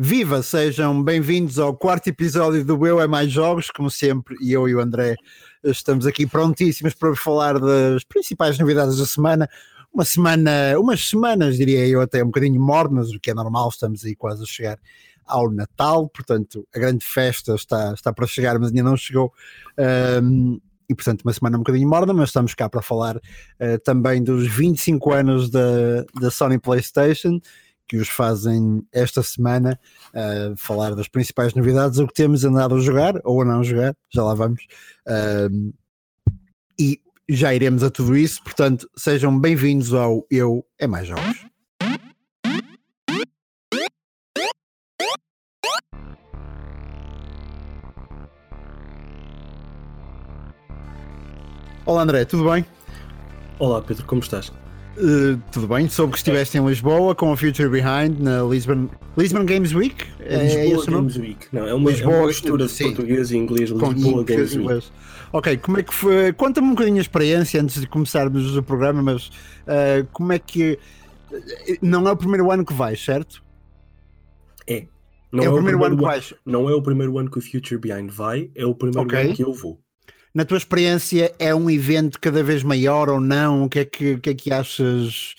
Viva, sejam bem-vindos ao quarto episódio do Eu é Mais Jogos, como sempre, e eu e o André estamos aqui prontíssimos para falar das principais novidades da semana. Uma semana, umas semanas, diria eu, até um bocadinho mornas, o que é normal, estamos aí quase a chegar ao Natal, portanto, a grande festa está, está para chegar, mas ainda não chegou. Um, e portanto, uma semana um bocadinho morna, mas estamos cá para falar uh, também dos 25 anos da, da Sony PlayStation que os fazem esta semana uh, falar das principais novidades, o que temos andado a jogar ou a não jogar, já lá vamos. Uh, e já iremos a tudo isso, portanto, sejam bem-vindos ao Eu é Mais Jogos. Olá André, tudo bem? Olá Pedro, como estás? Uh, tudo bem, soube que estiveste em Lisboa com a Future Behind na Lisbon, Lisbon Games Week. É, Lisboa é Games Week, não, é uma, Lisboa, é uma mistura de português e inglês. Lisboa com Games Week. Ok, como é que foi? Conta-me um bocadinho a experiência antes de começarmos o programa, mas uh, como é que. Não é o primeiro ano que vais, certo? É. Não é, é o primeiro, primeiro ano que vais. Não é o primeiro ano que o Future Behind vai, é o primeiro okay. ano que eu vou na tua experiência, é um evento cada vez maior ou não? O que é que, o que, é que achas?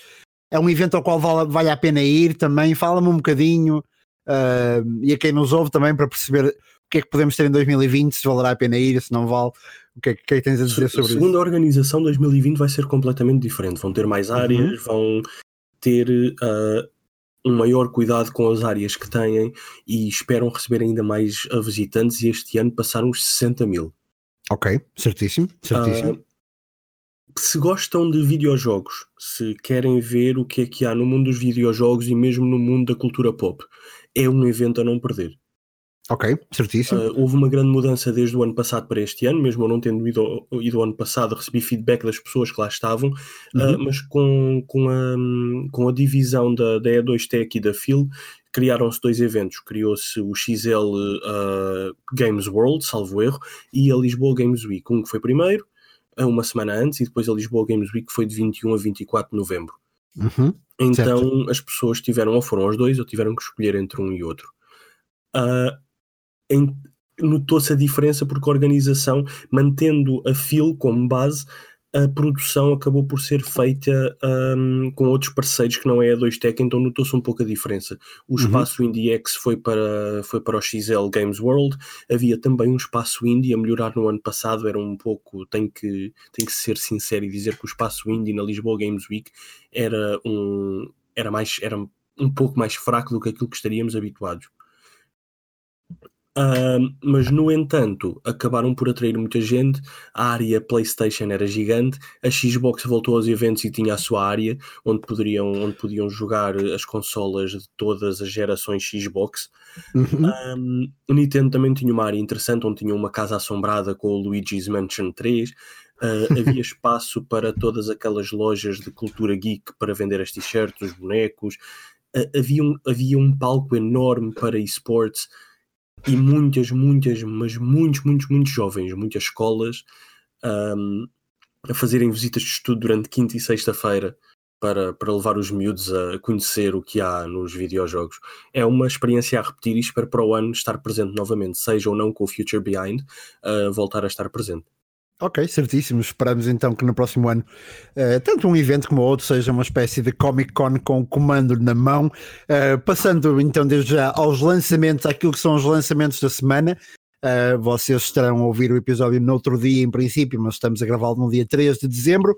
É um evento ao qual vale, vale a pena ir também? Fala-me um bocadinho uh, e a quem nos ouve também para perceber o que é que podemos ter em 2020, se valerá a pena ir, se não vale. O que é, que, é que tens a dizer sobre isso? Segundo a organização, 2020 vai ser completamente diferente. Vão ter mais áreas, uhum. vão ter uh, um maior cuidado com as áreas que têm e esperam receber ainda mais visitantes. E este ano passaram os 60 mil. Ok, certíssimo, certíssimo. Uh, se gostam de videojogos, se querem ver o que é que há no mundo dos videojogos e mesmo no mundo da cultura pop, é um evento a não perder. Ok, certíssimo. Uh, houve uma grande mudança desde o ano passado para este ano, mesmo eu não tendo ido, ido ano passado, recebi feedback das pessoas que lá estavam, uhum. uh, mas com, com, a, com a divisão da, da E2Tech e da Phil, criaram-se dois eventos. Criou-se o XL uh, Games World, salvo erro, e a Lisboa Games Week. Um que foi primeiro, uma semana antes, e depois a Lisboa Games Week foi de 21 a 24 de novembro. Uhum, então certo. as pessoas tiveram, ou foram os dois, ou tiveram que escolher entre um e outro. Uh, Notou-se a diferença porque a organização, mantendo a FIL como base, a produção acabou por ser feita um, com outros parceiros que não é a 2Tech, então notou-se um pouco a diferença. O uhum. espaço uhum. IndieX foi para, foi para o XL Games World, havia também um espaço indie a melhorar no ano passado, era um pouco, tenho que, tenho que ser sincero e dizer que o espaço indie na Lisboa Games Week era um, era mais, era um pouco mais fraco do que aquilo que estaríamos habituados. Uh, mas no entanto acabaram por atrair muita gente. A área PlayStation era gigante, a Xbox voltou aos eventos e tinha a sua área onde poderiam, onde podiam jogar as consolas de todas as gerações Xbox. Uhum. o Nintendo também tinha uma área interessante onde tinha uma casa assombrada com o Luigi's Mansion 3. Uh, ah, havia espaço para todas aquelas lojas de cultura geek para vender as t-shirts, os bonecos. Uh, havia, um, havia um palco enorme para esportes e muitas, muitas, mas muitos, muitos, muitos jovens, muitas escolas um, a fazerem visitas de estudo durante quinta e sexta-feira para, para levar os miúdos a conhecer o que há nos videojogos. É uma experiência a repetir e espero para o ano estar presente novamente, seja ou não com o Future Behind, uh, voltar a estar presente. Ok, certíssimo. Esperamos então que no próximo ano, uh, tanto um evento como outro, seja uma espécie de Comic Con com o comando na mão. Uh, passando então desde já aos lançamentos, aquilo que são os lançamentos da semana. Uh, vocês estarão a ouvir o episódio no outro dia, em princípio, mas estamos a gravá-lo no dia 3 de dezembro.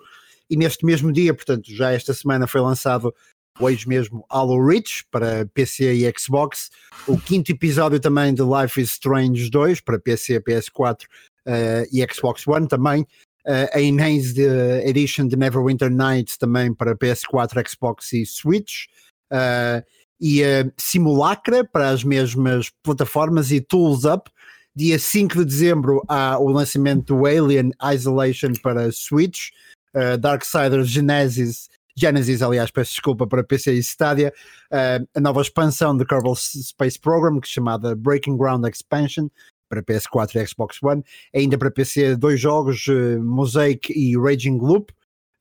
E neste mesmo dia, portanto, já esta semana foi lançado hoje mesmo Halo Reach para PC e Xbox. O quinto episódio também de Life is Strange 2 para PC, PS4 uh, e Xbox One também. Uh, a Enhanced Edition de Neverwinter Nights também para PS4, Xbox e Switch. Uh, e a Simulacra para as mesmas plataformas e Tools Up. Dia 5 de dezembro há o lançamento do Alien Isolation para Switch, uh, Darksiders Genesis, Genesis, aliás, peço desculpa, para PC e Stadia, uh, a nova expansão do Kerbal Space Program, que é chamada Breaking Ground Expansion, para PS4 e Xbox One. Ainda para PC, dois jogos, uh, Mosaic e Raging Loop.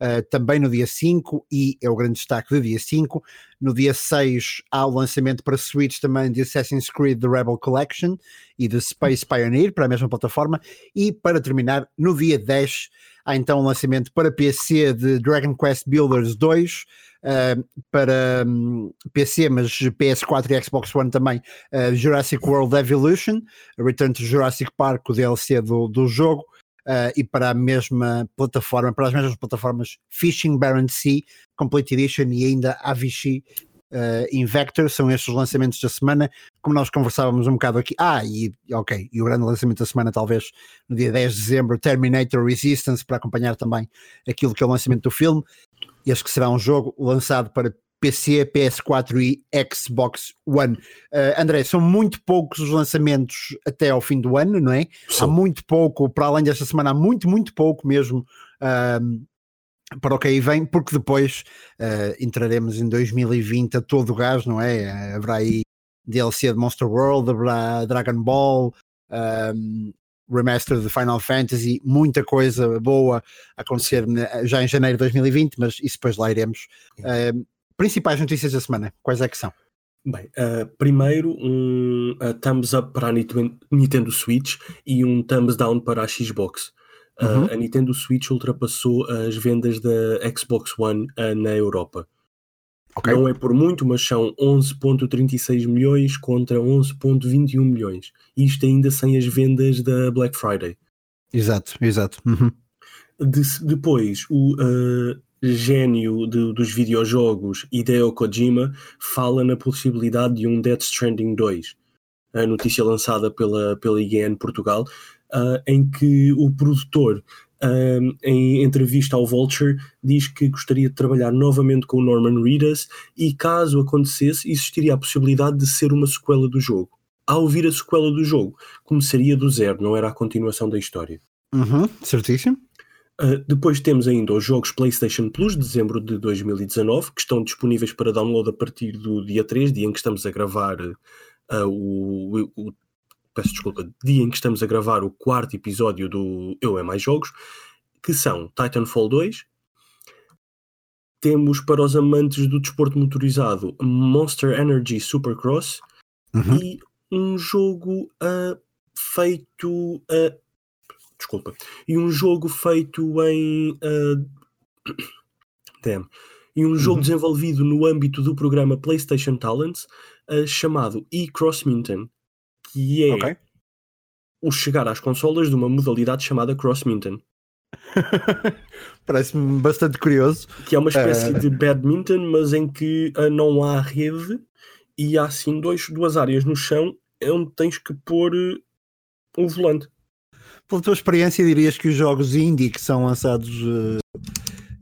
uh, também no dia 5, e é o grande destaque do dia 5. No dia 6 há o lançamento para Switch também de Assassin's Creed The Rebel Collection e de Space Pioneer para a mesma plataforma. E para terminar, no dia 10 há então o lançamento para PC de Dragon Quest Builders 2. Uh, para um, PC, mas PS4 e Xbox One também, uh, Jurassic World Evolution, Return to Jurassic Park, o DLC do, do jogo, uh, e para a mesma plataforma, para as mesmas plataformas Fishing Baron Sea, Complete Edition e ainda Avicii uh, Invector, são estes os lançamentos da semana, como nós conversávamos um bocado aqui. Ah, e ok, e o grande lançamento da semana, talvez no dia 10 de dezembro, Terminator Resistance, para acompanhar também aquilo que é o lançamento do filme. Este que será um jogo lançado para PC, PS4 e Xbox One. Uh, André, são muito poucos os lançamentos até ao fim do ano, não é? Sim. Há muito pouco, para além desta semana, há muito, muito pouco mesmo uh, para o que aí vem, porque depois uh, entraremos em 2020 a todo o gás, não é? haverá aí DLC de Monster World, haverá Dragon Ball, um, remaster de Final Fantasy, muita coisa boa a acontecer já em janeiro de 2020, mas isso depois lá iremos. Uh, principais notícias da semana, quais é que são? Bem, uh, primeiro um uh, thumbs up para a Nintendo Switch e um thumbs down para a Xbox. Uhum. a Nintendo Switch ultrapassou as vendas da Xbox One na Europa. Okay. Não é por muito, mas são 11.36 milhões contra 11.21 milhões. Isto ainda sem as vendas da Black Friday. Exato, exato. Uhum. De, depois, o uh, gênio de, dos videojogos, Hideo Kojima, fala na possibilidade de um Death Stranding 2. A notícia lançada pela, pela IGN Portugal, uh, em que o produtor um, em entrevista ao Vulture, diz que gostaria de trabalhar novamente com o Norman Reedus e, caso acontecesse, existiria a possibilidade de ser uma sequela do jogo. Ao ouvir a sequela do jogo, começaria do zero, não era a continuação da história. Uhum, certíssimo. Uh, depois temos ainda os jogos PlayStation Plus de dezembro de 2019, que estão disponíveis para download a partir do dia 3, dia em que estamos a gravar uh, o, o, peço desculpa, dia em que estamos a gravar o quarto episódio do Eu é Mais Jogos, que são Titanfall 2, temos para os amantes do desporto motorizado Monster Energy Supercross uhum. e um jogo uh, feito. Uh, desculpa. E um jogo feito em. Uh, damn. E um jogo uhum. desenvolvido no âmbito do programa PlayStation Talents uh, chamado E-Cross Minton que é okay. o chegar às consolas de uma modalidade chamada Cross Minton. Parece-me bastante curioso. Que é uma espécie uh... de badminton, mas em que uh, não há rede e há assim dois, duas áreas no chão onde tens que pôr uh, o volante. Pela tua experiência, dirias que os jogos indie que são lançados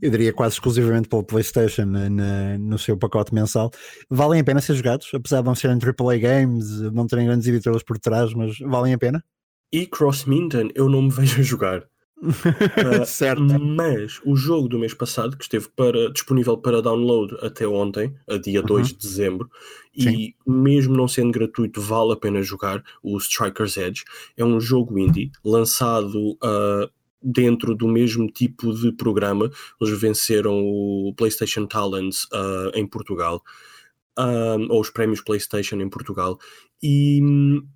eu diria quase exclusivamente pela PlayStation na, no seu pacote mensal, valem a pena ser jogados, apesar de não serem AAA games, não terem grandes editoras por trás, mas valem a pena? E Cross Minton eu não me vejo a jogar. uh, certo. Mas o jogo do mês passado, que esteve para, disponível para download até ontem, a dia 2 uhum. de dezembro, Sim. e mesmo não sendo gratuito, vale a pena jogar o Striker's Edge. É um jogo indie lançado uh, dentro do mesmo tipo de programa. Eles venceram o PlayStation Talents uh, em Portugal, uh, ou os prémios PlayStation em Portugal, e um,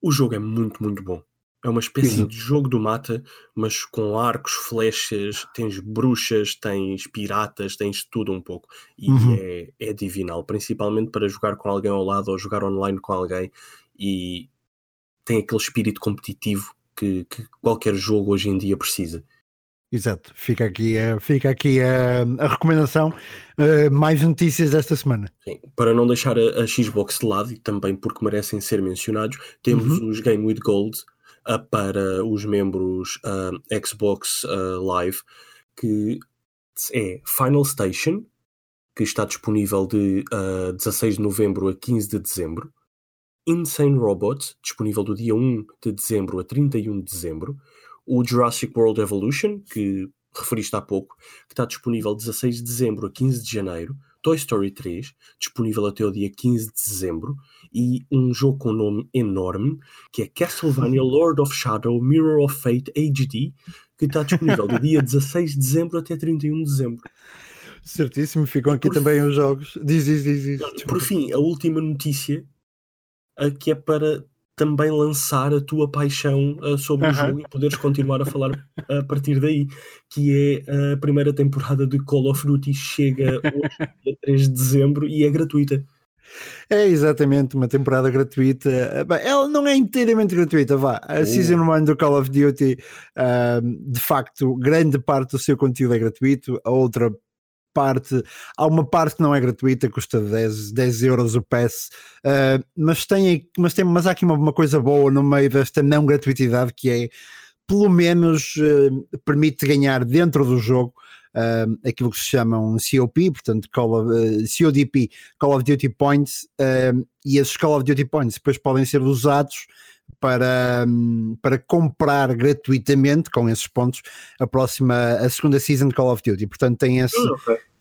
o jogo é muito, muito bom. É uma espécie de jogo do mata, mas com arcos, flechas, tens bruxas, tens piratas, tens tudo um pouco. E uhum. é, é divinal, principalmente para jogar com alguém ao lado ou jogar online com alguém. E tem aquele espírito competitivo que, que qualquer jogo hoje em dia precisa. Exato, fica aqui, uh, fica aqui uh, a recomendação. Uh, mais notícias desta semana. Sim, para não deixar a, a, Xbox de lado e também porque merecem ser mencionados, temos uhum. os Game with Gold para os membros Xbox Live, que é Final Station, que está disponível de 16 de novembro a 15 de dezembro. Insane Robots, disponível do dia 1 de dezembro a 31 de dezembro, o Jurassic World Evolution, que referiste há pouco, que está disponível 16 de dezembro a 15 de janeiro, Toy Story 3, disponível até o dia 15 de dezembro, e um jogo com um nome enorme, que é Castlevania Lord of Shadow Mirror of Fate HD, que está disponível do dia 16 de dezembro até 31 de dezembro. Certíssimo, ficam aqui Por também os jogos. Diz, diz, diz. diz. Por fim, a última notícia que é para também lançar a tua paixão uh, sobre o jogo e poderes continuar a falar a partir daí, que é a primeira temporada de Call of Duty chega hoje, dia 3 de dezembro, e é gratuita. É exatamente uma temporada gratuita. Bem, ela não é inteiramente gratuita, vá. A Oh. Season 1 do Call of Duty, ahm, de facto, grande parte do seu conteúdo é gratuito, a outra parte, há uma parte que não é gratuita, custa 10, 10 euros o pass, ah, mas, tem, mas, tem, mas há aqui uma, uma coisa boa no meio desta não gratuitidade que é, pelo menos, eh, permite ganhar dentro do jogo ah, aquilo que se chama um COP, portanto, Call of, eh, CODP, Call of Duty Points, eh, e esses Call of Duty Points depois podem ser usados para, para comprar gratuitamente com esses pontos a próxima, a segunda season de Call of Duty. Portanto, tem esse,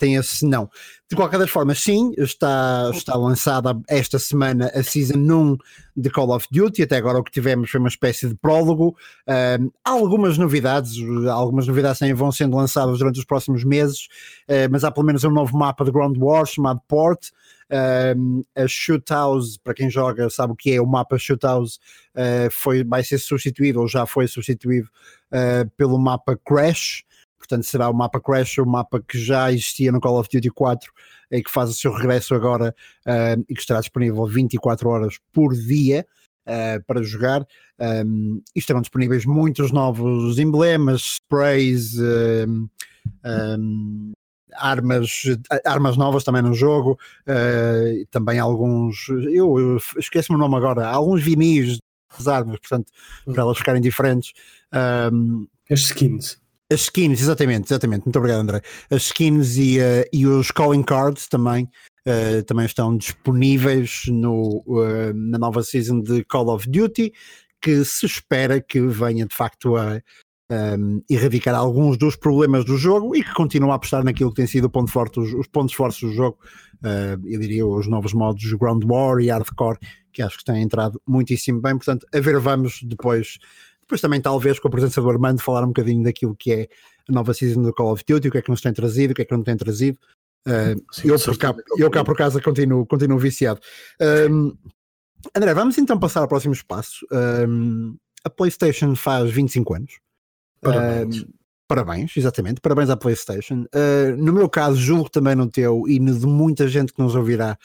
tem esse não. De qualquer das formas, sim, está, está lançada esta semana a Season 1 de Call of Duty. Até agora o que tivemos foi uma espécie de prólogo. Um, algumas novidades, algumas novidades vão sendo lançadas durante os próximos meses, uh, mas há pelo menos um novo mapa de Ground War chamado Port. Um, a Shoot House, para quem joga, sabe o que é o mapa Shoot House, uh, foi, vai ser substituído ou já foi substituído uh, pelo mapa Crash portanto será o mapa Crash, o mapa que já existia no Call of Duty 4 e que faz o seu regresso agora uh, e que estará disponível 24 horas por dia uh, para jogar. Um, e estarão disponíveis muitos novos emblemas, sprays, um, armas, armas novas também no jogo, uh, também alguns, eu, eu esqueço-me o nome agora, alguns vinis das armas, portanto, para elas ficarem diferentes. As skins. As skins, exatamente, exatamente. Muito obrigado, André. As skins e, uh, e os calling cards também, uh, também estão disponíveis no, uh, na nova season de Call of Duty, que se espera que venha de facto a um, erradicar alguns dos problemas do jogo e que continua a apostar naquilo que tem sido o ponto forte, os, os pontos fortes do jogo. eu diria os novos modos Ground War e Hardcore, que acho que têm entrado muitíssimo bem. Portanto, a ver, vamos depois depois também talvez com a presença do Armando falar um bocadinho daquilo que é a nova season do Call of Duty, o que é que nos tem trazido, o que é que não tem trazido. Uh, Sim, eu, por cá, eu cá por casa continuo, continuo viciado. Um, André, vamos então passar ao próximo espaço. Um, a PlayStation faz 25 anos. Parabéns. Um, parabéns, exatamente. Parabéns à PlayStation. Uh, no meu caso, julgo também no teu e no de muita gente que nos ouvirá.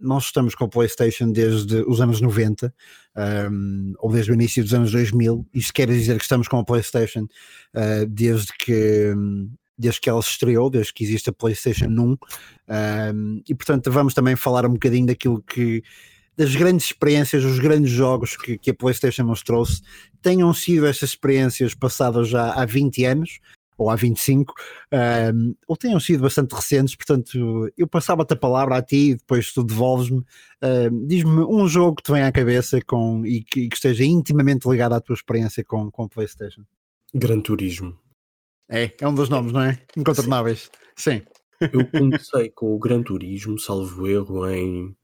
Nós estamos com a PlayStation desde os anos 90 um, ou desde o início dos anos 2000. Isto quer dizer que estamos com a PlayStation uh, desde que desde que ela se estreou, desde que existe a PlayStation 1. Um, e portanto vamos também falar um bocadinho daquilo que das grandes experiências, os grandes jogos que, que a PlayStation nos trouxe, tenham sido estas experiências passadas já há 20 anos, ou há 25, um, ou tenham sido bastante recentes, portanto, eu passava-te a palavra a ti e depois tu devolves-me. Um, Diz-me um jogo que te vem à cabeça com, e, que, que esteja intimamente ligado à tua experiência com, com PlayStation. Gran Turismo. É, é um dos nomes, não é? Incontornáveis. Sim. Eu comecei com o Gran Turismo, salvo erro, em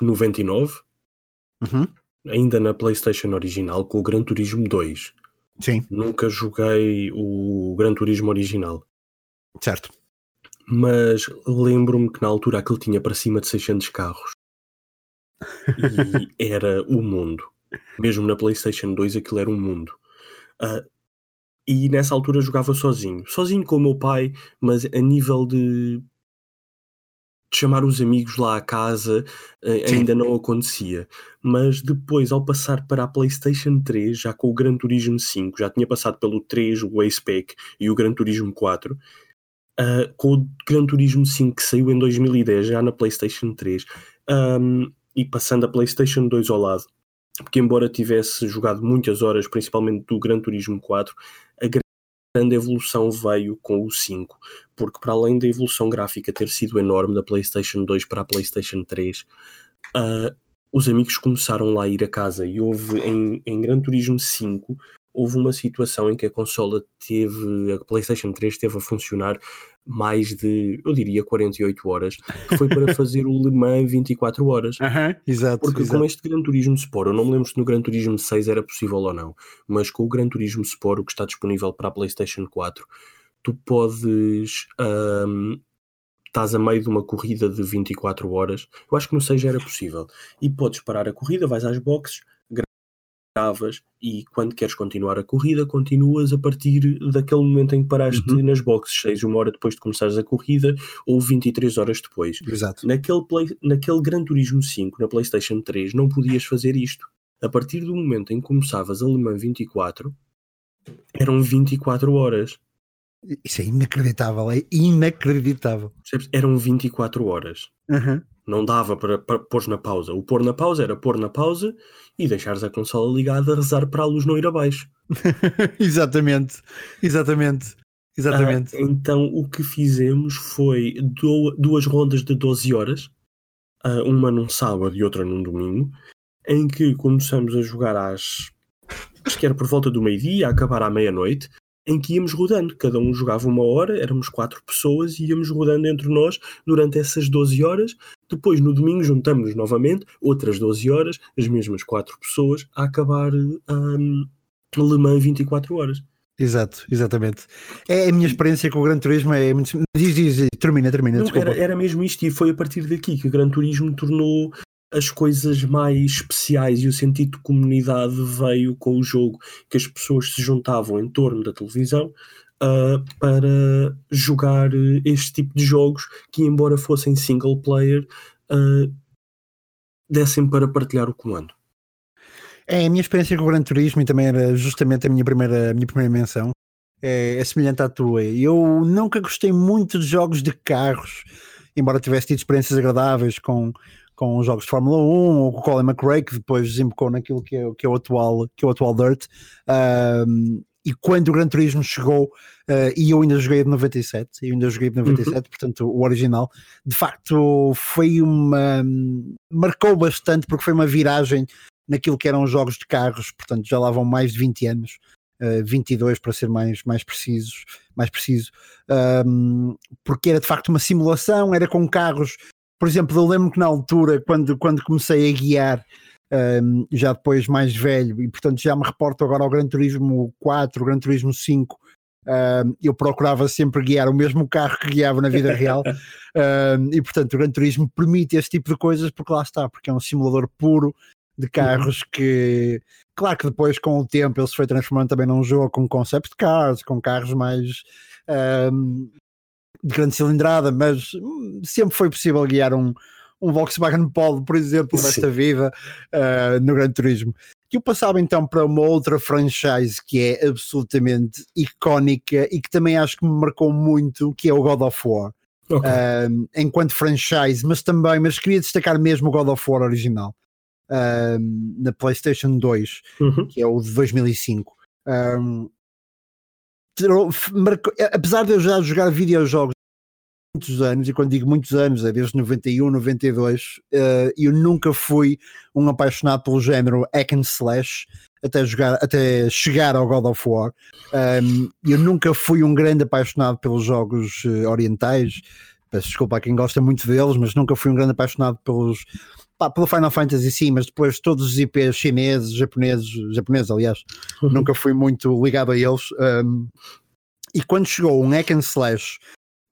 99, uhum. ainda na PlayStation original, com o Gran Turismo 2. Sim. Nunca joguei o Gran Turismo original. Certo. Mas lembro-me que na altura aquilo tinha para cima de 600 carros. E era o mundo. Mesmo na PlayStation 2 aquilo era um mundo. Uh, e nessa altura jogava sozinho. Sozinho com o meu pai, mas a nível de, de chamar os amigos lá à casa uh, ainda não acontecia. Mas depois, ao passar para a PlayStation 3, já com o Gran Turismo 5, já tinha passado pelo 3, o Ace-Pack e o Gran Turismo 4. Uh, com o Gran Turismo 5 que saiu em 2010, já na PlayStation 3, um, e passando a PlayStation 2 ao lado, porque embora tivesse jogado muitas horas, principalmente do Gran Turismo 4, a grande evolução veio com o 5, porque para além da evolução gráfica ter sido enorme da PlayStation 2 para a PlayStation 3, uh, os amigos começaram lá a ir a casa e houve em, em Gran Turismo 5 houve uma situação em que a consola teve, a PlayStation 3 teve a funcionar mais de, eu diria, 48 horas, que foi para fazer o Le Mans 24 horas. Uhum, exato. Porque exato. com este Gran Turismo Sport, eu não me lembro se no Gran Turismo 6 era possível ou não, mas com o Gran Turismo Sport, o que está disponível para a PlayStation 4, tu podes. Um, estás a meio de uma corrida de 24 horas, eu acho que no 6 já era possível, e podes parar a corrida, vais às boxes, e quando queres continuar a corrida, continuas a partir daquele momento em que paraste uhum. nas boxes, seja uma hora depois de começares a corrida ou 23 horas depois. Exato. Naquele, play, naquele Gran Turismo 5, na PlayStation 3, não podias fazer isto. A partir do momento em que começavas a Le Mans 24, eram 24 horas. Isso é inacreditável, é inacreditável. Eram 24 horas. Uhum. Não dava para, para pôr na pausa. O pôr na pausa era pôr na pausa e deixares a consola ligada a rezar para a luz não ir abaixo. exatamente, exatamente. Exatamente. Ah, então o que fizemos foi duas rondas de 12 horas, ah, uma num sábado e outra num domingo, em que começamos a jogar às. acho que era por volta do meio-dia, a acabar à meia-noite, em que íamos rodando, cada um jogava uma hora, éramos quatro pessoas e íamos rodando entre nós durante essas 12 horas. Depois, no domingo, juntamos-nos novamente, outras 12 horas, as mesmas quatro pessoas, a acabar um, Le Mans 24 horas. Exato, exatamente. É a minha experiência com o Gran Turismo. É muito... Diz, diz, termina, termina. Não, era, era mesmo isto, e foi a partir daqui que o Gran Turismo tornou as coisas mais especiais e o sentido de comunidade veio com o jogo, que as pessoas se juntavam em torno da televisão uh, para jogar este tipo de jogos que, embora fossem single player, uh, dessem para partilhar o comando. É, a minha experiência com o Gran Turismo e também era justamente a minha primeira, a minha primeira menção. É, é semelhante à tua. Eu nunca gostei muito de jogos de carros, embora tivesse tido experiências agradáveis com, com os jogos de Fórmula 1 ou com o Colin McRae, que depois desembocou naquilo que é, que é, o, atual, que é o atual Dirt. Um, e quando o Gran Turismo chegou, uh, e eu ainda joguei de 97, eu ainda joguei de 97, uhum. portanto o original, de facto foi uma. marcou bastante porque foi uma viragem naquilo que eram jogos de carros, portanto já lá vão mais de 20 anos. Uh, 22 para ser mais, mais precisos, mais preciso, um, porque era de facto uma simulação, era com carros por exemplo, eu lembro que na altura, quando, quando comecei a guiar, um, já depois mais velho, e portanto já me reporto agora ao Gran Turismo 4, Gran Turismo 5, um, eu procurava sempre guiar o mesmo carro que guiava na vida real, um, e portanto o Gran Turismo permite esse tipo de coisas, porque lá está, porque é um simulador puro de carros que, claro que depois com o tempo ele se foi transformando também num jogo com concept cars, com carros mais um, de grande cilindrada, mas hum, sempre foi possível guiar um, um Volkswagen Polo, por exemplo, desta vida uh, no Gran Turismo. Que eu passava então para uma outra franchise que é absolutamente icónica e que também acho que me marcou muito, que é o God of War. Okay. Uh, enquanto franchise, mas também, mas queria destacar mesmo o God of War original uh, na PlayStation 2, uhum. que é o de 2005. Um, marcou, apesar de eu já jogar videojogos muitos anos, e quando digo muitos anos, é desde 91, 92, uh, eu nunca fui um apaixonado pelo género hack and slash até, jogar, até chegar ao God of War. Um, eu nunca fui um grande apaixonado pelos jogos uh, orientais, peço desculpa a quem gosta muito deles, mas nunca fui um grande apaixonado pelos pá, pelo Final Fantasy sim, mas depois todos os IPs chineses, japoneses, japoneses aliás, uhum. nunca fui muito ligado a eles. Um, e quando chegou um hack and slash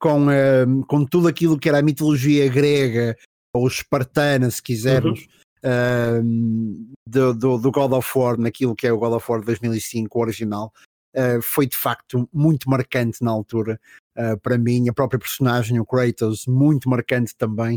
com, um, com tudo aquilo que era a mitologia grega ou espartana, se quisermos, uhum. um, do, do, do, God of War, naquilo que é o God of War 2005, o original, uh, foi de facto muito marcante na altura. Uh, para mim, a própria personagem, o Kratos, muito marcante também.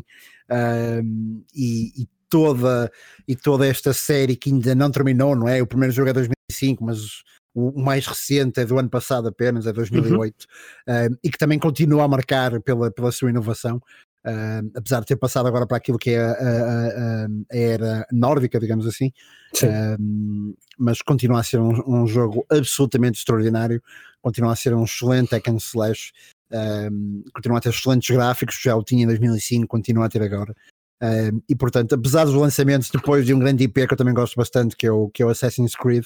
Uh, e, e, toda, e toda esta série que ainda não terminou, não é? O primeiro jogo é 2005, mas o mais recente é do ano passado apenas, é 2008, uhum. uh, e que também continua a marcar pela, pela sua inovação, uh, apesar de ter passado agora para aquilo que é a, a, a era nórdica, digamos assim, uh, mas continua a ser um, um, jogo absolutamente extraordinário, continua a ser um excelente hack and slash, continua a ter excelentes gráficos, já o tinha em 2005, continua a ter agora. e portanto, apesar dos lançamentos depois de um grande IP que eu também gosto bastante, que é o, que é o Assassin's Creed,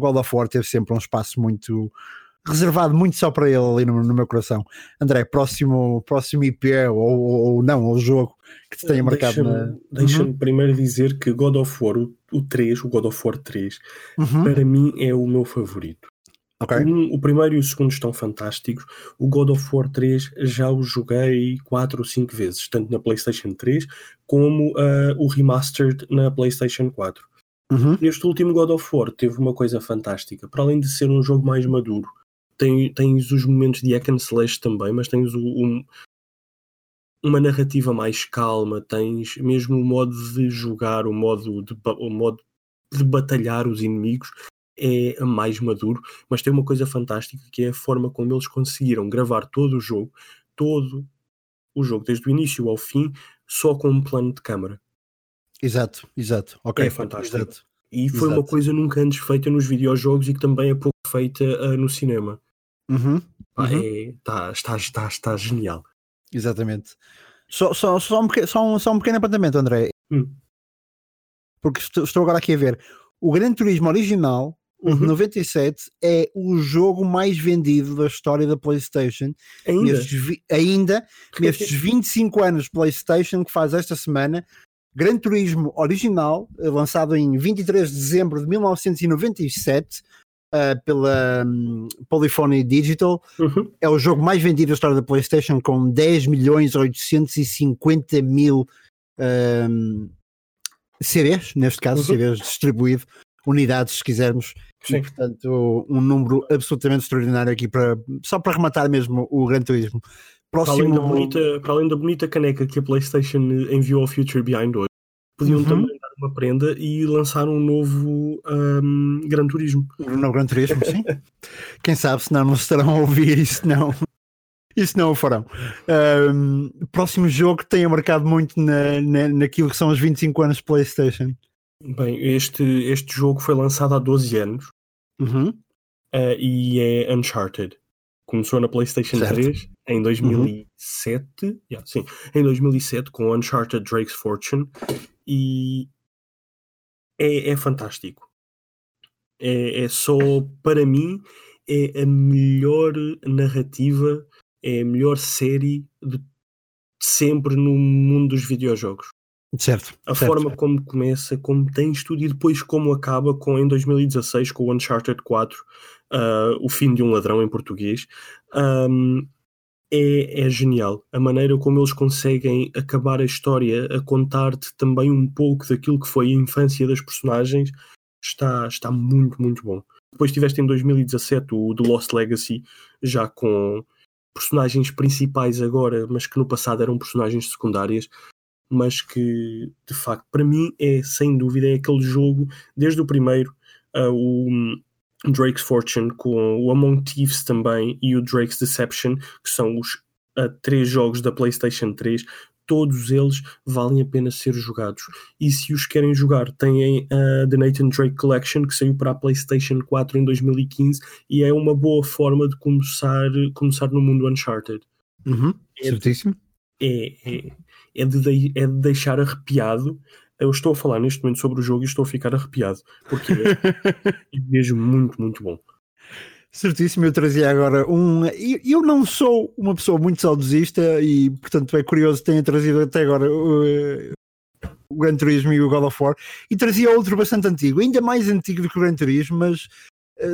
God of War teve sempre um espaço muito reservado, muito só para ele ali no, no meu coração. André, próximo, próximo IP ou, ou, ou não, o jogo que te tenha marcado Deixa-me na. deixa-me Uhum. primeiro dizer que God of War, o, o 3, o God of War 3, Uhum. para mim é o meu favorito. Ok. Um, o primeiro e o segundo estão fantásticos. O God of War 3 já o joguei 4 ou 5 vezes, tanto na PlayStation 3 como ah, o Remastered na PlayStation 4. Uhum. Este último God of War teve uma coisa fantástica. Para além de ser um jogo mais maduro, tem, tens os momentos de hack and slash também, mas tens um- uma narrativa mais calma, tens mesmo o modo de jogar, o modo de, o modo de batalhar os inimigos é mais maduro, mas tem uma coisa fantástica que é a forma como eles conseguiram gravar todo o jogo, todo o jogo, desde o início ao fim, só com um plano de câmara. Exato, exato. Ok. É fantástico. Exato. E foi uma Exato. coisa nunca antes feita nos videojogos e que também é pouco feita ah, no cinema. Uhum. Pá, Uhum. é- tá- está, está, está genial. Exatamente. Só, só, só, um, pequeno, só, um, só um pequeno apontamento, André. Hum. Porque estou, agora aqui a ver. O Gran Turismo original, o de Uhum. 97, é o jogo mais vendido da história da PlayStation. Ainda? Nestes ainda nestes 25 anos de PlayStation que faz esta semana. Gran Turismo original, lançado em 23 de dezembro de 1997 eh, pela hum, Polyphony Digital, Uhum. é o jogo mais vendido da história da PlayStation com 10 milhões 850 mil hum, CDs, neste caso, Uhum. CDs distribuído, unidades, se quisermos, e Sim. portanto um número absolutamente extraordinário aqui para só para rematar mesmo o Gran Turismo. Para além, da Próximo. bonita, para além da bonita caneca que a PlayStation enviou ao Future Behind hoje, podiam Uhum. também dar uma prenda e lançar um novo ahm, Gran Turismo. No Gran Turismo, sim. Quem sabe, se não, estarão a ouvir isso, não. Isso não o farão. Ahm, próximo jogo que tenha marcado muito na, na, naquilo que são os 25 anos de PlayStation. Bem, este, este jogo foi lançado há 12 anos Uhum. ah, e é Uncharted. Começou na PlayStation Certo. 3 em 2007, yeah, sim, em 2007 com Uncharted Drake's Fortune e é, é fantástico. É, é só, para mim, é a melhor narrativa, é a melhor série de sempre no mundo dos videojogos. Certo. A certo. forma como começa, como tem tudo e depois como acaba com em 2016 com o Uncharted 4, ah, o fim de um ladrão em português, ahm, é, é genial. A maneira como eles conseguem acabar a história a contar-te também um pouco daquilo que foi a infância das personagens está, está muito, muito bom. Depois tiveste em 2017 o The Lost Legacy, já com personagens principais agora, mas que no passado eram personagens secundárias mas que de facto para mim é sem dúvida é aquele jogo desde o primeiro uh, o Drake's Fortune com o Among Thieves também e o Drake's Deception que são os uh, três jogos da PlayStation 3 todos eles valem a pena ser jogados e se os querem jogar têm a The Nathan Drake Collection que saiu para a PlayStation 4 em 2015 e é uma boa forma de começar, começar no mundo Uncharted Uhum. É- Certíssimo. é, é, é, de, dei- é de deixar arrepiado. Eu estou a falar neste momento sobre o jogo e estou a ficar arrepiado, porque é mesmo muito, muito bom. Certíssimo, eu trazia agora um. Eu não sou uma pessoa muito saudosista e, portanto, é curioso que tenha trazido até agora uh, o Gran Turismo e o God of War. E trazia outro bastante antigo, ainda mais antigo do que o Gran Turismo, mas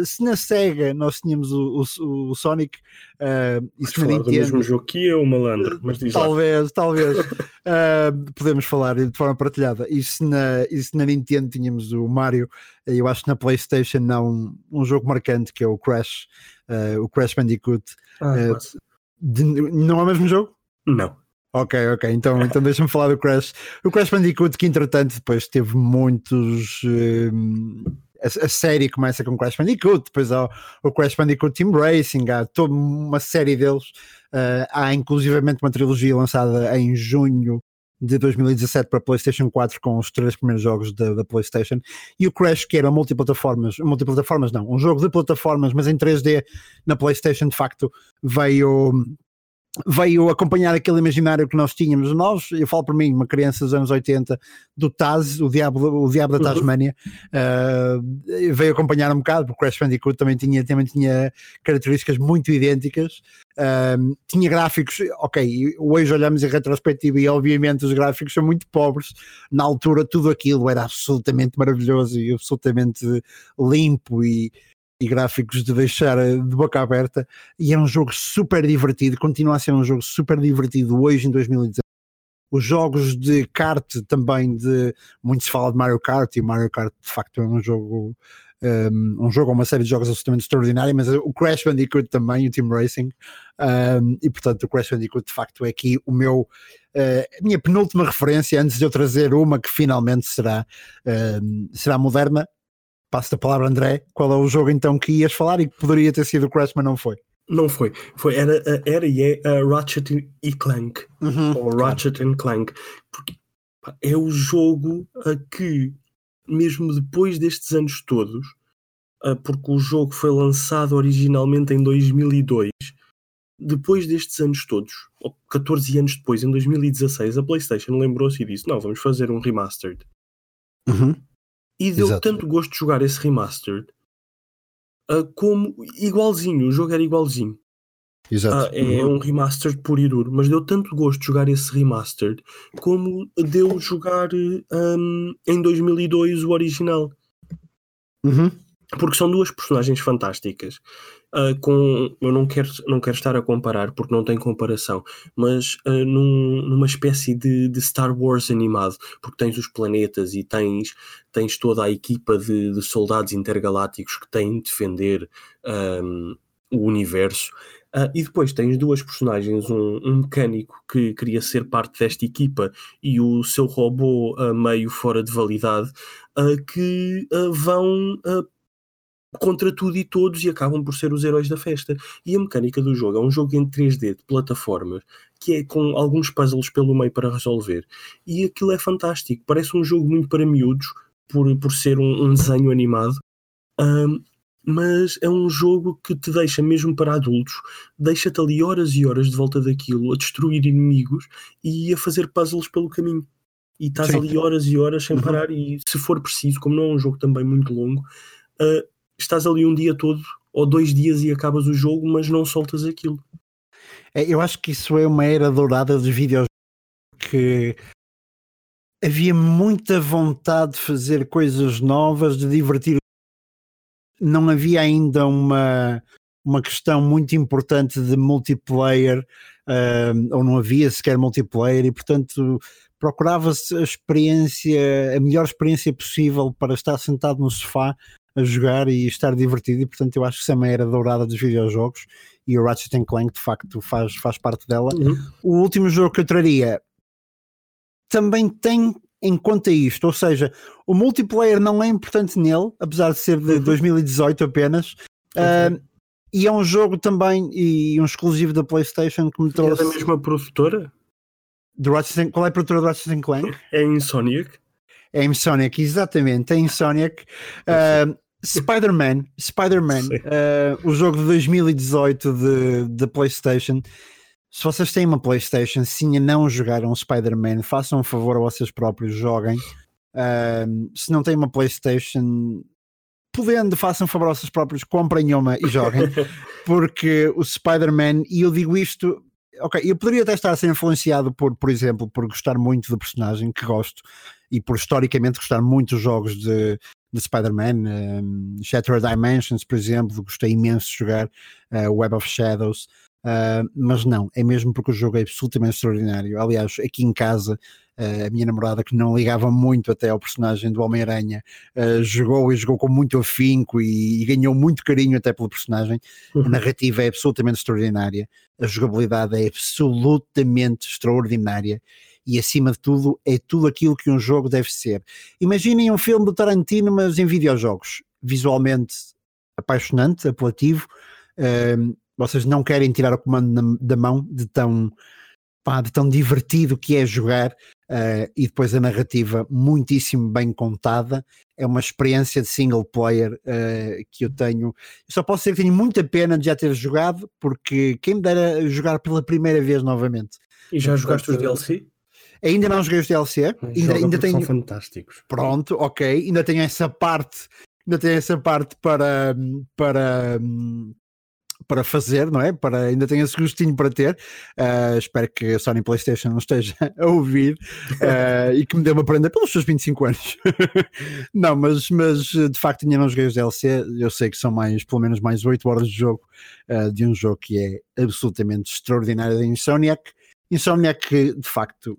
se na Sega nós tínhamos o, o- o Sonic uh, na falar do mesmo Nintendo. jogo que eu, malandro, mas diz lá. Talvez, talvez. Uh, podemos falar de forma partilhada. E se, na, e se na Nintendo tínhamos o Mario, eu acho que na PlayStation há um, um jogo marcante que é o Crash, uh, o Crash Bandicoot. Ah, eh, quase. De- não é o mesmo jogo? Não. Ok, ok, então, então deixa-me falar do Crash. O Crash Bandicoot, que entretanto depois teve muitos. A, a série começa com Crash Bandicoot, depois há o, o Crash Bandicoot Team Racing, há toda uma série deles. Uh, há inclusivamente uma trilogia lançada em junho de 2017 para PlayStation 4 com os três primeiros jogos da, da PlayStation e o Crash que era multiplataformas, multiplataformas não, um jogo de plataformas mas em 3D na PlayStation de facto veio veio acompanhar aquele imaginário que nós tínhamos. Nós, eu falo por mim, uma criança dos anos 80 do Taz, o Diabo, o Diabo da uhum. Tasmania uh, veio acompanhar um bocado, porque Crash Bandicoot também tinha, também tinha características muito idênticas. Uh, tinha gráficos, ok, hoje olhamos em retrospectiva e obviamente os gráficos são muito pobres, na altura tudo aquilo era absolutamente maravilhoso e absolutamente limpo e e gráficos de deixar eh, de boca aberta, e é um jogo super divertido, continua a ser um jogo super divertido hoje em 2019. Os jogos de kart também de muito se fala de Mario Kart e Mario Kart de facto é um jogo um, ehm, um jogo, uma série de jogos absolutamente extraordinária, mas o Crash Bandicoot também, o Team Racing, um, ehm, e portanto o Crash Bandicoot de facto é aqui o meu, uh, a minha penúltima referência antes de eu trazer uma que finalmente será, uh, será moderna, Passo a palavra, André. Qual é o jogo então que ias falar e que poderia ter sido o Crash, mas não foi? Não foi. foi era, era e é a Ratchet e Clank. Uhum, ou Ratchet claro. Clank. Porque pá, é o jogo a que, mesmo depois destes anos todos, porque o jogo foi lançado originalmente em 2002, depois destes anos todos, ou 14 anos depois, em 2016, a PlayStation lembrou-se e disse: Não, vamos fazer um remastered. Uhum. E deu Exato. tanto gosto de jogar esse remastered uh, como igualzinho, o jogo era igualzinho. Exato. Uh, é uhum. um remastered puro e duro, mas deu tanto gosto de jogar esse remastered como deu jogar um, em 2002 o original. Uhum porque são duas personagens fantásticas. Uh, com, eu não quero, não quero estar a comparar porque não tem comparação, mas uh, num, numa espécie de, de, Star Wars animado, porque tens os planetas e tens, tens toda a equipa de, de soldados intergalácticos que têm de defender um, o universo. Uh, e depois tens duas personagens, um, um, mecânico que queria ser parte desta equipa e o seu robô meio fora de validade, que vão contra tudo e todos e acabam por ser os heróis da festa. E a mecânica do jogo é um jogo em 3D de plataformas que é com alguns puzzles pelo meio para resolver. E aquilo é fantástico. Parece um jogo muito para miúdos por, por ser um, um desenho animado. Um, mas é um jogo que te deixa, mesmo para adultos, deixa-te ali horas e horas de volta daquilo, a destruir inimigos e a fazer puzzles pelo caminho. E estás Sim. ali horas e horas sem uhum. parar, e se for preciso, como não é um jogo também muito longo, uh, estás ali um dia todo ou dois dias e acabas o jogo, mas não soltas aquilo. É, eu acho que isso é uma era dourada dos vídeos que havia muita vontade de fazer coisas novas, de divertir. Não havia ainda uma, uma questão muito importante de multiplayer, uh, ou não havia sequer multiplayer, e portanto procurava-se a experiência, a melhor experiência possível para estar sentado no sofá a jogar e estar divertido, e portanto eu acho que isso é uma era dourada dos videojogos e o Ratchet Clank de facto faz, faz parte dela. Uhum. O último jogo que eu traria também tem em conta isto, ou seja, o multiplayer não é importante nele, apesar de ser de uhum. 2018 apenas. Okay. Uh, e é um jogo também e um exclusivo da PlayStation que me trouxe. É da mesma produtora? Do Ratchet, qual é a produtora do Ratchet Clank? É Insomniac. É Insomniac, exatamente, é Insomniac. Uh, Spider-Man, Spider-Man, uh, o jogo de 2018 de, de PlayStation. Se vocês têm uma PlayStation, se ainda não jogaram Spider-Man, façam um favor a vocês próprios, joguem. Uh, se não têm uma PlayStation, podendo, façam um favor a vocês próprios, comprem uma e joguem, porque o Spider-Man, e eu digo isto ok, eu poderia até estar a ser influenciado por, por exemplo, por gostar muito do personagem que gosto e por historicamente gostar muito dos jogos de, de Spider-Man, um, Shattered Dimensions, por exemplo, gostei imenso de jogar uh, Web of Shadows, uh, mas não, é mesmo porque o jogo é absolutamente extraordinário. Aliás, aqui em casa, uh, a minha namorada, que não ligava muito até ao personagem do Homem-Aranha, jogou e jogou com muito afinco e, e, ganhou muito carinho até pelo personagem. Uhum. A narrativa é absolutamente extraordinária, a jogabilidade é absolutamente extraordinária e acima de tudo é tudo aquilo que um jogo deve ser. Imaginem um filme do Tarantino, mas em videojogos, visualmente apaixonante, apelativo. Uh, vocês não querem tirar o comando na, da mão de tão pá, de tão divertido que é jogar uh, e depois a narrativa muitíssimo bem contada. É uma experiência de single player uh, que eu tenho. Eu só posso dizer que tenho muita pena de já ter jogado, porque quem me dera jogar pela primeira vez novamente. E já jogaste os DLC? Ainda não joguei os DLC. Ainda, ainda tenho... São fantásticos. Pronto, ok. Ainda tenho essa parte. Ainda tenho essa parte para, para, para fazer, não é? Para, ainda tenho esse gostinho para ter. Uh, espero que a Sony PlayStation não esteja a ouvir uh, e que me dê uma prenda pelos seus 25 anos. não, mas, mas de facto ainda não joguei os DLC. Eu sei que são mais, pelo menos mais 8 horas de jogo uh, de um jogo que é absolutamente extraordinário da Insomniac. Insomniac que de facto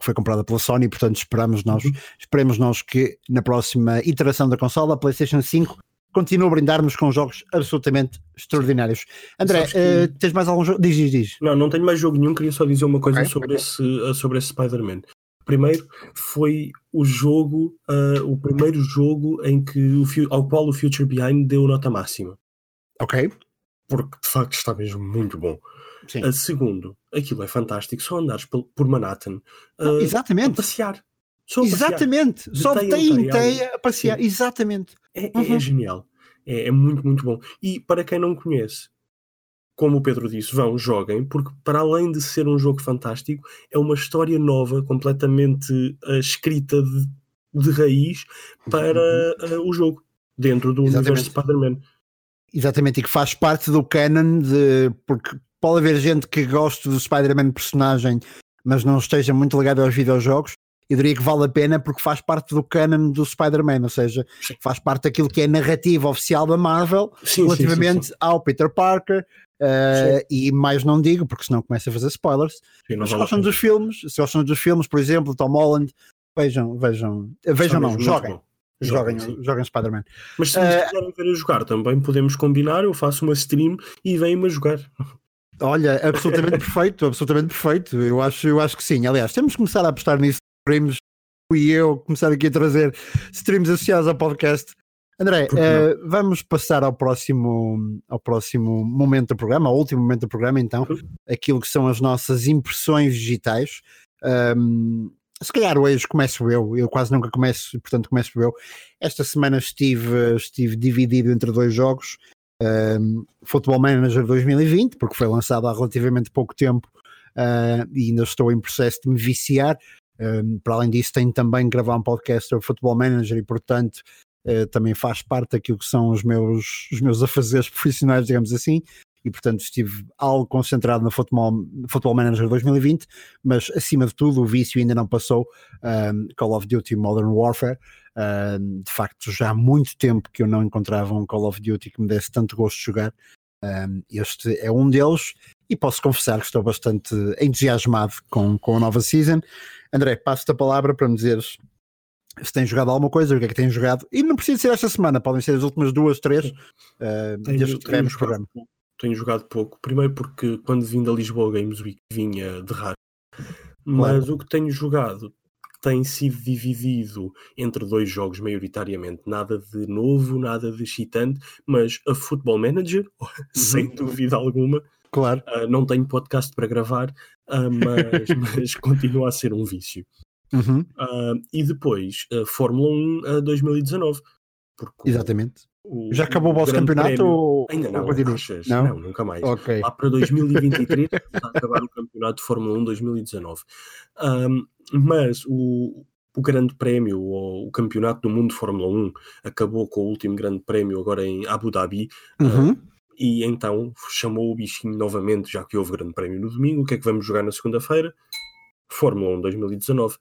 foi comprada pela Sony, portanto esperamos nós, uhum. esperemos nós que na próxima iteração da consola, a PlayStation 5 continua a brindar-nos com jogos absolutamente extraordinários. André, que... uh, tens mais algum jogo? Diz, diz, diz. Não, não tenho mais jogo nenhum, queria só dizer uma coisa okay, sobre, okay. Esse, eh, sobre esse Spider-Man. Primeiro, foi o jogo, uh, o primeiro jogo em que o, ao qual o Future Behind deu nota máxima. Ok. Porque de facto está mesmo muito bom. Sim. Uh, segundo, aquilo é fantástico, só andares por, Manhattan uh, exatamente. a passear. Só exatamente, passear. só teia em teia a passear, Sim. exatamente. É, é, uhum. é genial, é, é, muito, muito bom. E para quem não conhece, como o Pedro disse, vão, joguem, porque para além de ser um jogo fantástico, é uma história nova, completamente uh, escrita de, de, raiz para uh, o jogo, dentro do Exatamente. universo de Spider-Man. Exatamente, e que faz parte do canon, de, porque pode haver gente que goste do Spider-Man personagem, mas não esteja muito ligado aos videojogos. Eu diria que vale a pena porque faz parte do canon do Spider-Man, ou seja, sim. faz parte daquilo que é a narrativa oficial da Marvel sim, relativamente sim, ao Peter Parker. Uh, e mais não digo, porque senão começa a fazer spoilers. se gostam dos filmes, se gostam dos filmes, por exemplo, Tom Holland, vejam, vejam, vejam não, joguem. Joguem, joguem Spider-Man. Mas se uh, quiserem ver a jogar também, podemos combinar. Eu faço uma stream e venho-me a jogar. Olha, absolutamente perfeito, absolutamente perfeito. Eu acho, eu acho que sim. Aliás, temos que começar a apostar nisso. Streams, e eu começar aqui a trazer streams associados ao podcast. André, uh, vamos passar ao próximo, ao próximo momento do programa, ao último momento do programa, então, uhum. aquilo que são as nossas impressões digitais. Um, se calhar hoje começo eu, eu quase nunca começo, portanto começo eu. Esta semana estive, estive dividido entre dois jogos um, Football Manager 2020, porque foi lançado há relativamente pouco tempo uh, e ainda estou em processo de me viciar. Um, para além disso, tenho também gravar um podcast sobre Football Manager e, portanto, uh, também faz parte daquilo que são os meus, os meus afazeres profissionais, digamos assim. E, portanto, estive algo concentrado no Football, Football Manager 2020, mas acima de tudo, o vício ainda não passou. Um, Call of Duty Modern Warfare, Uh, de facto, já há muito tempo que eu não encontrava um Call of Duty que me desse tanto gosto de jogar. Um, este é um deles e posso confessar que estou bastante entusiasmado com, com a nova season. André, passo-te a palavra para me dizeres se tens jogado alguma coisa, o que é que tens jogado, e não precisa ser esta semana, podem ser as últimas duas, três, uh, desde que tivemos programa. Tenho jogado pouco, primeiro porque quando vim da Lisboa Games Week vinha de raro, mas claro. o que tenho jogado tem sido dividido entre dois jogos maioritariamente. Nada de novo, nada de excitante, mas a Football Manager, sem uhum. dúvida alguma. Claro. Uh, não tenho podcast para gravar, uh, mas, mas continua a ser um vício. Uhum. Uh, e depois, Fórmula 1 2019. Exatamente. O, Já acabou o vosso campeonato? Prémio... Ou... Ainda não, achas? Não? não? nunca mais. Okay. Lá para 2023 vai acabar o campeonato de Fórmula 1 2019. Um, mas o, o Grande Prémio, ou o Campeonato do Mundo de Fórmula 1, acabou com o último Grande Prémio agora em Abu Dhabi. Uhum. Uh, e então chamou o bichinho novamente, já que houve Grande Prémio no domingo. O que é que vamos jogar na segunda-feira? Fórmula 1 2019.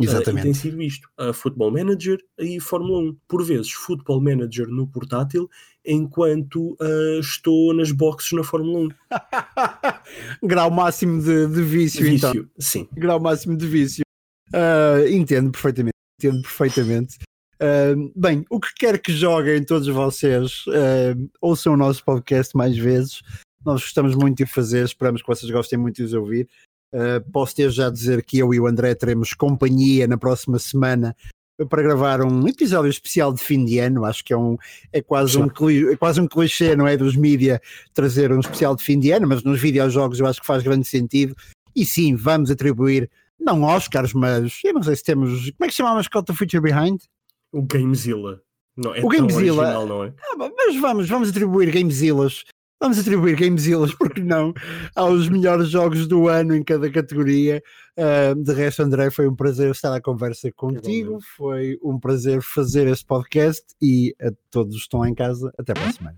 Exatamente. Uh, tem sido isto: a Football Manager e Fórmula 1. Por vezes, Football Manager no portátil, enquanto uh, estou nas boxes na Fórmula 1. Grau máximo de, de vício, vício, então. Sim. Grau máximo de vício. Uh, entendo perfeitamente. Entendo perfeitamente. Uh, bem, o que quer que joguem todos vocês, ouçam o nosso podcast mais vezes. Nós gostamos muito de fazer, esperamos que vocês gostem muito de os ouvir. Uh, posso ter já dizer que eu e o André teremos companhia na próxima semana para gravar um episódio especial de fim de ano. Acho que é, um, é, quase, um, é quase um clichê, não é? Dos mídia trazer um especial de fim de ano, mas nos videojogos eu acho que faz grande sentido. E sim, vamos atribuir, não Oscars, mas eu não sei se temos. Como é que se chama a mascota do Future Behind? O Gamezilla. Não, é o Gamezilla. Original, não é? Ah, mas vamos, vamos atribuir Gamezillas Vamos atribuir Gamezilla's, porque não, aos melhores jogos do ano em cada categoria. Uh, de resto, André, foi um prazer estar à conversa contigo, foi um prazer fazer este podcast e a todos que estão em casa, até para a semana.